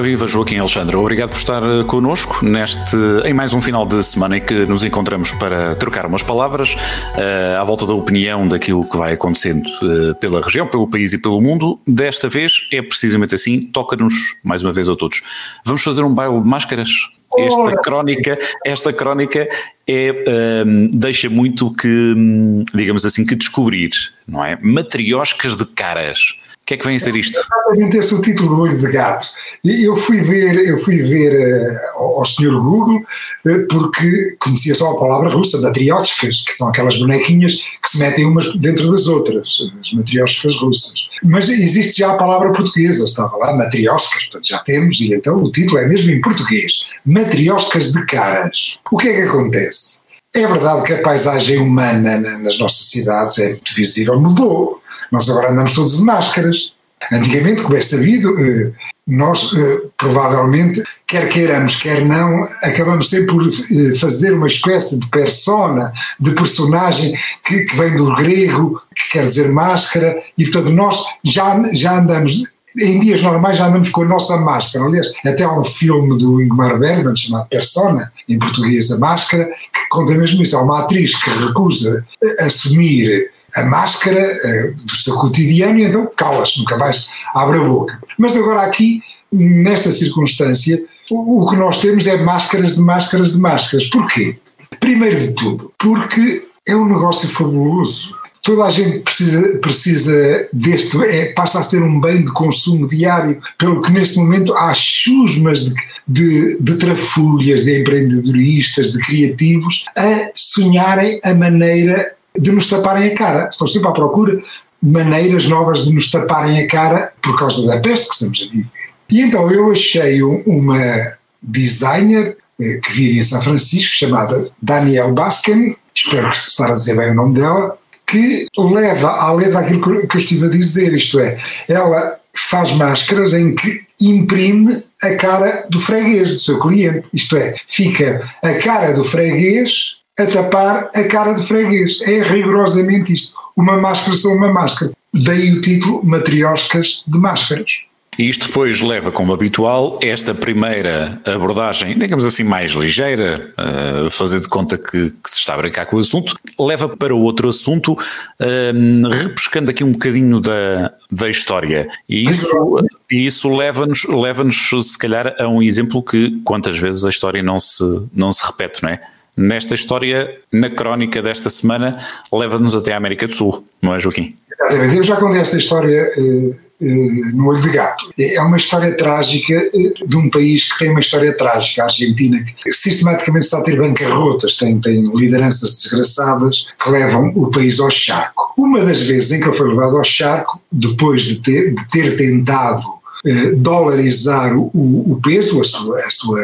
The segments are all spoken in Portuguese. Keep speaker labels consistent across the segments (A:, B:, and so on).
A: Ora viva Joaquim Alexandre, obrigado por estar eh, connosco neste, em mais um final de semana em que nos encontramos para trocar umas palavras uh, à volta da opinião daquilo que vai acontecendo uh, pela região, pelo país e pelo mundo. Desta vez é precisamente assim, toca-nos mais uma vez a todos. Vamos fazer um baile de máscaras? Esta crónica, esta crónica é, um, deixa muito que, hum, digamos assim, que descobrir, não é? Matrioscas de caras que é que vem a ser isto?
B: Exatamente esse é o título do Olho de Gato. Eu fui ver, eu fui ver uh, ao senhor Google uh, porque conhecia só a palavra russa, matrióticas, que são aquelas bonequinhas que se metem umas dentro das outras, as matrióticas russas. Mas existe já a palavra portuguesa, estava lá, matrióticas, portanto já temos, e então o título é mesmo em português, matrióticas de caras. O que é que acontece? É verdade que a paisagem humana nas nossas cidades é muito visível, mudou. Nós agora andamos todos de máscaras. Antigamente, como é sabido, eh, nós eh, provavelmente, quer queiramos, quer não, acabamos sempre por eh, fazer uma espécie de persona, de personagem que, que vem do grego, que quer dizer máscara, e portanto nós já, já andamos em dias normais já andamos com a nossa máscara. Aliás, até há um filme do Ingmar Bergman chamado Persona, em português a máscara, que conta mesmo isso. Há uma atriz que recusa assumir a máscara uh, do seu cotidiano e então cala-se, nunca mais abre a boca. Mas agora aqui, nesta circunstância, o, o que nós temos é máscaras de máscaras de máscaras. Porquê? Primeiro de tudo, porque é um negócio fabuloso Toda a gente precisa, precisa deste, é, passa a ser um bem de consumo diário, pelo que neste momento há chusmas de, de, de de empreendedoristas, de criativos, a sonharem a maneira de nos taparem a cara. Estão sempre à procura de maneiras novas de nos taparem a cara por causa da peste que estamos a viver. E então eu achei uma designer eh, que vive em São Francisco, chamada Danielle Baskin, espero estar a dizer bem o nome dela, que leva à letra aquilo que eu estive a dizer, isto é, ela faz máscaras em que imprime a cara do freguês, do seu cliente, isto é, fica a cara do freguês a tapar a cara do freguês. É rigorosamente isto. Uma máscara são uma máscara. Daí o título Matrioscas de Máscaras.
A: E isto depois leva, como habitual, esta primeira abordagem, digamos assim, mais ligeira, uh, fazer de conta que, que, se está a brincar com o assunto, leva para outro assunto, uh, repescando aqui um bocadinho da, da história. E isso, isso leva-nos, leva-nos, se calhar, a um exemplo que quantas vezes a história não se, não se repete, não é? Nesta história, na crónica desta semana, leva-nos até a América do Sul, não é, Joaquim?
B: Exatamente. Eu já contei esta história. Eh, no Olho de Gato. É uma história trágica eh, de um país que tem uma história trágica, a Argentina, que sistematicamente está a ter bancarrotas, tem, tem lideranças desgraçadas que levam o país ao charco. Uma das vezes em que ele foi levado ao charco, depois de ter, de ter tentado eh, dolarizar o, o, peso, a sua, a sua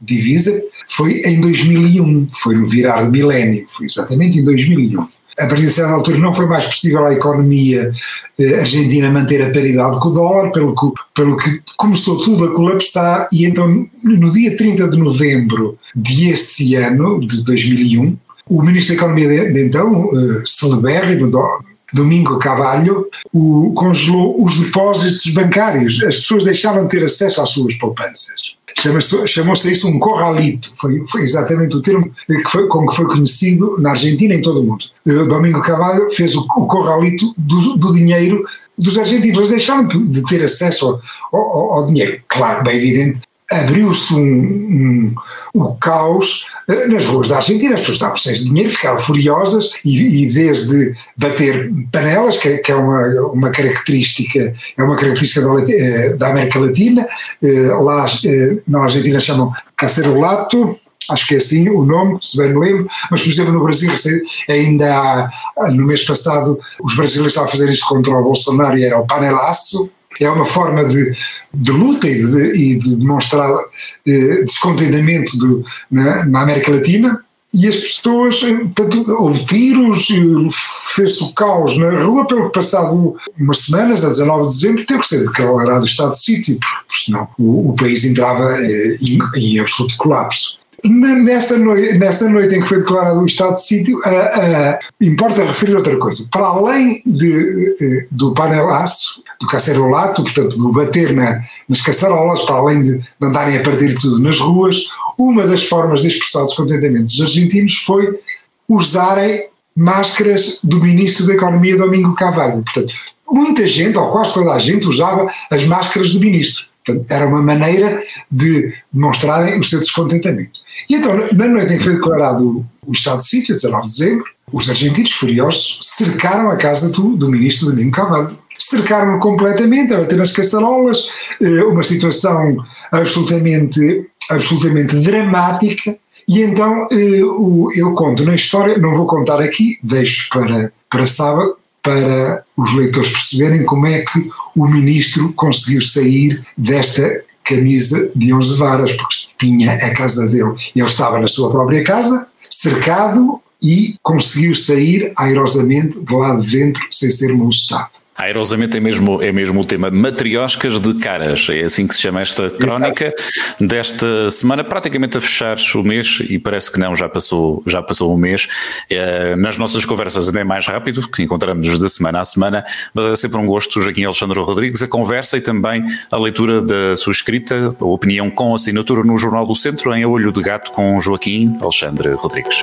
B: divisa, foi em 2001, foi no virar do milénio, foi exatamente em 2001 a partir de certa altura não foi mais possível à economia eh, argentina manter a paridade com o dólar, pelo que, pelo que começou tudo a colapsar e então no dia 30 de novembro desse ano, de 2001, o ministro da Economia de então, uh, celebérrimo, Domingo Cavalho, o, congelou os depósitos bancários. As pessoas deixaram de ter acesso às suas poupanças chamou-se isso um corralito, foi, foi, exatamente o termo que foi, com que foi conhecido na Argentina e em todo o mundo. Domingo Cavallo fez o, o corralito do, do, dinheiro dos argentinos, eles deixaram de ter acesso ao, ao, ao dinheiro. Claro, bem evidente, abriu-se um, um, um, caos eh, nas ruas da Argentina, as pessoas estavam sem dinheiro, ficaram furiosas e, e desde bater panelas, que, que, é uma, uma característica, é uma característica da, eh, da América Latina, eh, lá na Argentina chamam cacerolato, acho que é assim o nome, se bem me lembro, mas por exemplo no Brasil ainda há, no mês passado os brasileiros estavam a fazer isto contra o Bolsonaro e era o panelaço, é uma forma de, de luta e de, e de demonstrar eh, descontentamento do, na, na, América Latina. e as pessoas, portanto, houve tiros, fez-se o caos na rua, pelo que passado umas semanas, a 19 de dezembro, teve que ser declarado estado de sítio, porque senão o, o país entrava eh, em, em absoluto colapso. Nessa noite, nessa noite em que foi declarado o estado de sítio, uh, uh, importa referir outra coisa. Para além de, uh, do panelaço, do cacerolato, portanto, do bater na, nas caçarolas, para além de, andarem a partir tudo nas ruas, uma das formas de expressar o descontentamento dos argentinos foi usarem máscaras do ministro da Economia, Domingo Cavalho. Portanto, muita gente, ou quase toda a gente, usava as máscaras do ministro. Portanto, era uma maneira de demonstrarem o seu descontentamento. E então, na noite em que foi declarado o estado de sítio, 19 de dezembro, os argentinos furiosos cercaram a casa do, do ministro Domingo Cavalho. Cercaram-no completamente, a bater nas caçarolas, eh, uma situação absolutamente, absolutamente dramática. E então eh, eu conto na história, não vou contar aqui, deixo para, para sábado, para os leitores perceberem como é que o ministro conseguiu sair desta camisa de 11 varas, porque tinha a casa dele. Ele estava na sua própria casa, cercado, e conseguiu sair airosamente de lá de dentro sem ser molestado.
A: Aerosamente é mesmo, é mesmo o tema. Matrioscas de caras, é assim que se chama esta crónica desta semana, praticamente a fechar o mês, e parece que não, já passou, já passou um mês. É, nas nossas conversas ainda é mais rápido, que encontramos de semana a semana, mas é sempre um gosto, Joaquim Alexandre Rodrigues, a conversa e também a leitura da sua escrita, a opinião com assinatura no Jornal do Centro, em Olho de Gato, com Joaquim Alexandre Rodrigues.